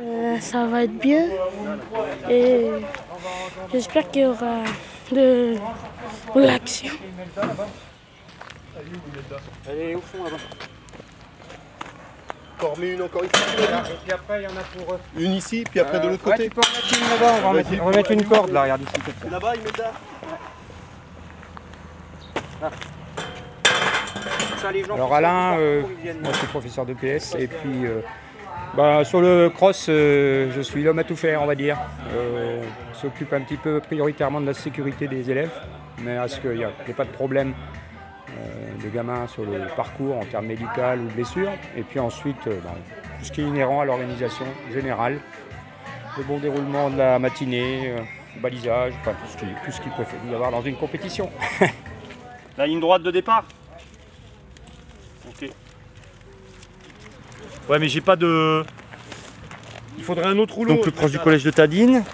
Euh, ça va être bien. Et j'espère qu'il y aura de l'action. Allez, au fond là-bas. Encore une encore ici. Et puis après, il y en a pour. euh, Une ici, puis après de l'autre ouais, côté. tu peux en mettre une là-bas, on va en mettre, on va mettre une corde là, regarde ici. Là-bas, il met ça. Ça, les gens Alors Alain, euh, moi je suis professeur de PS et puis euh, bah, sur le cross, euh, je suis l'homme à tout faire, on va dire. Euh, on s'occupe un petit peu prioritairement de la sécurité des élèves, mais à ce qu'il n'y ait pas de problème euh, de gamins sur le parcours en termes médicaux ou blessures. Et puis ensuite, bah, tout ce qui est inhérent à l'organisation générale, le bon déroulement de la matinée, euh, balisage, tout ce qui, tout ce qu'il peut y avoir dans une compétition. La ligne droite de départ? Ok. Ouais, mais j'ai pas de. Il faudrait un autre rouleau. Donc le cross du collège de Tadine.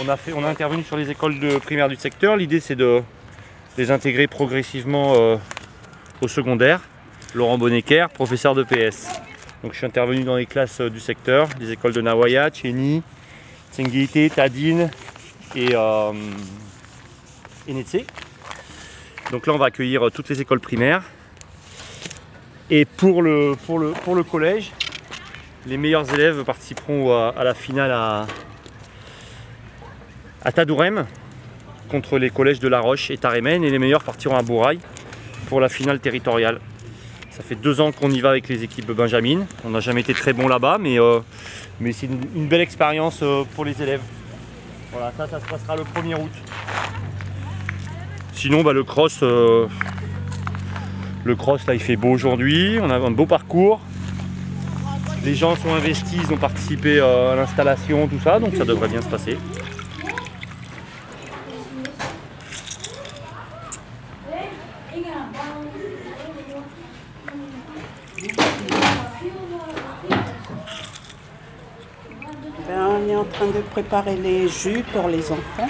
On a fait, on a intervenu sur les écoles de primaire du secteur. L'idée c'est de les intégrer progressivement euh, au secondaire. Laurent Bonnecker, professeur de PS. Donc je suis intervenu dans les classes euh, du secteur, les écoles de Nawaya, Chéni, Tsenguité, Tadine et, euh, et Netse. Donc là, on va accueillir euh, toutes les écoles primaires. Et pour le, pour le, pour le collège, les meilleurs élèves participeront à, la finale à, à Tadourem contre les collèges de La Roche et Tarémen. Et les meilleurs partiront à Bourail pour la finale territoriale. Ça fait deux ans qu'on y va avec les équipes Benjamin. On n'a jamais été très bon là-bas, mais, euh, mais c'est une, une belle expérience euh, pour les élèves. Voilà, ça, ça se passera le 1er août. Sinon, bah, le cross, euh, le cross là, il fait beau aujourd'hui. On a un beau parcours. Les gens sont investis, ils ont participé euh, à l'installation, tout ça, donc ça devrait bien se passer. Ben, on est en train de préparer les jus pour les enfants.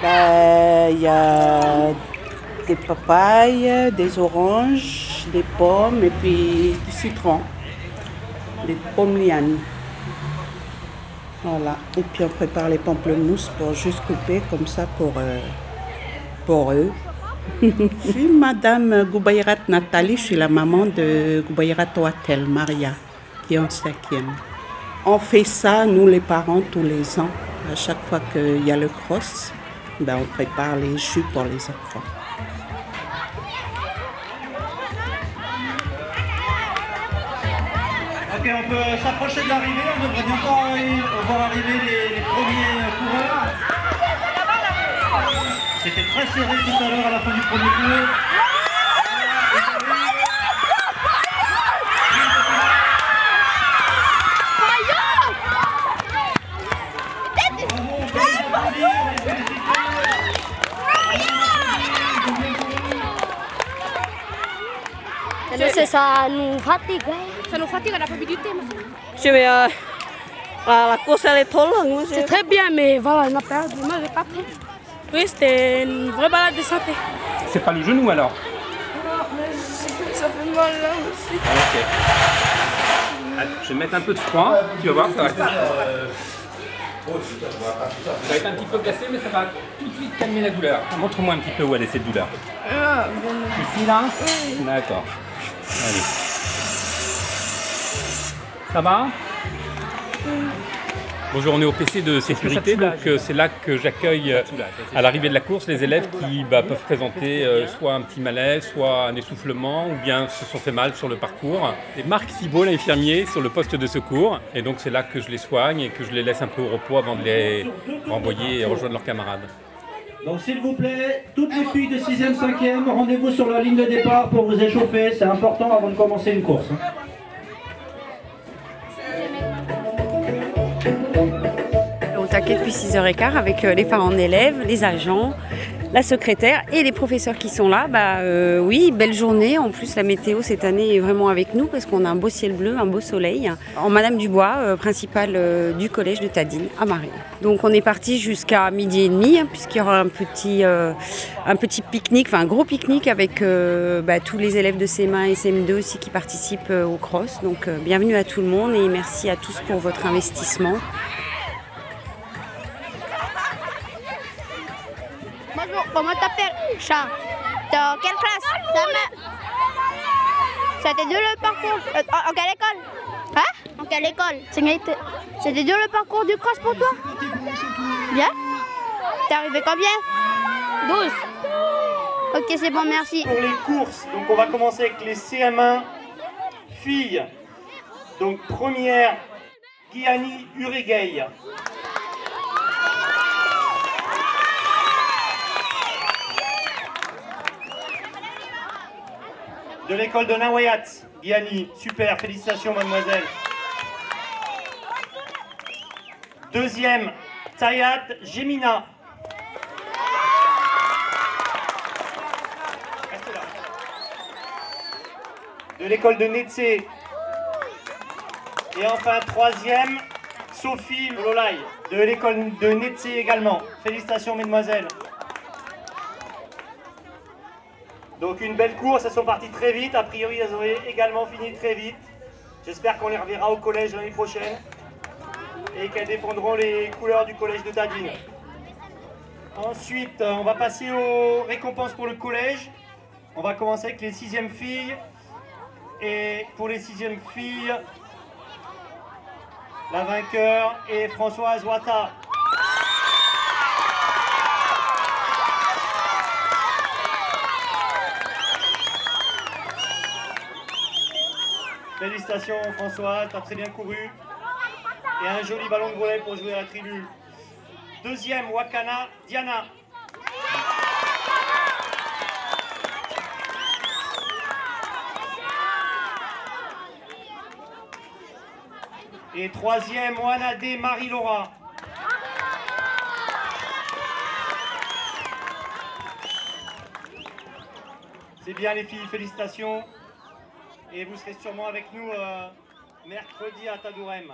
Ben, Il y a des papayes, des oranges, des pommes et puis du citron, des pommes lianes. Voilà. Et puis on prépare les pamplemousses pour juste couper comme ça pour, euh, pour eux. je suis Madame Goubayrat Nathalie, je suis la maman de Goubayrat Ouatel, Maria, qui est en cinquième. On fait ça, nous les parents, tous les ans. À chaque fois qu'il y a le cross, ben, on prépare les jus pour les enfants. Ok, on peut s'approcher de l'arrivée, on devrait bientôt arri- voir arriver les, premiers coureurs. C'était très serré tout à l'heure à la fin du premier tour. Ça nous fatigue. On n'a pas vu du thé, monsieur. Monsieur, mais euh, la, la course elle est trop longue, monsieur. C'est très bien, mais voilà, on a perdu. Moi, j'ai pas pris. Oui, c'était une vraie balade de santé. C'est pas le genou alors Ça fait mal là aussi. Ok. Allez, Je vais mettre un peu de froid, tu vas voir, ça va, ça va être un petit peu glacé, mais ça va tout de suite calmer la douleur. Montre-moi un petit peu où elle est cette douleur. Ici, là D'accord. Allez. Ça va Bonjour, on est au PC de sécurité, donc euh, c'est là que j'accueille euh, à l'arrivée de la course les élèves qui bah, peuvent présenter euh, soit un petit malaise, soit un essoufflement, ou bien se sont fait mal sur le parcours. C'est Marc Thibault, l'infirmier, sur le poste de secours, et donc c'est là que je les soigne et que je les laisse un peu au repos avant de les renvoyer et rejoindre leurs camarades. Donc s'il vous plaît, toutes les filles de 6e, 5e, rendez-vous sur la ligne de départ pour vous échauffer. C'est important avant de commencer une course. hein. Au taquet depuis 6h15 avec euh, les parents d'élèves, les agents la secrétaire et les professeurs qui sont là. Bah euh, oui, belle journée. En plus, la météo cette année est vraiment avec nous parce qu'on a un beau ciel bleu, un beau soleil. En Madame Dubois, euh, principale euh, du collège de Tadine à Marie. Donc on est parti jusqu'à midi et demi hein, puisqu'il y aura un petit, pique-nique, enfin un gros pique-nique avec bah, tous les élèves de CM1 et CM2 aussi qui participent au cross. Donc bienvenue à tout le monde et merci à tous pour votre investissement. Comment t'appelles Chat. En quelle classe Sam. C'était dur le parcours. en, quelle école Hein En quelle école C'était dur le parcours du cross pour toi Bien T'es arrivé combien 12. Ok, c'est bon, merci. Pour les courses, donc on va commencer avec les CM1 filles. Donc première, Guiani Uregei. De l'école de Nawayat, Guiani, super, félicitations mademoiselle. Deuxième, Tayat Gemina. De l'école de Netsé. Et enfin, troisième, Sophie Lolai, de l'école de Netsé également. Félicitations, mesdemoiselles. Donc une belle course, elles sont parties très vite. A priori, elles auraient également fini très vite. J'espère qu'on les reverra au collège l'année prochaine et qu'elles défendront les couleurs du collège de Tadine. Ensuite, on va passer aux récompenses pour le collège. On va commencer avec les sixièmes filles. Et pour les sixièmes filles, la vainqueur est Françoise Ouattara. Félicitations François, tu as très bien couru. Et un joli ballon de volet pour jouer à la tribu. Deuxième, Wakana, Diana. Et troisième, Wanade, Marie-Laura. C'est bien les filles, félicitations. Et vous serez sûrement avec nous euh, mercredi à Tadourem.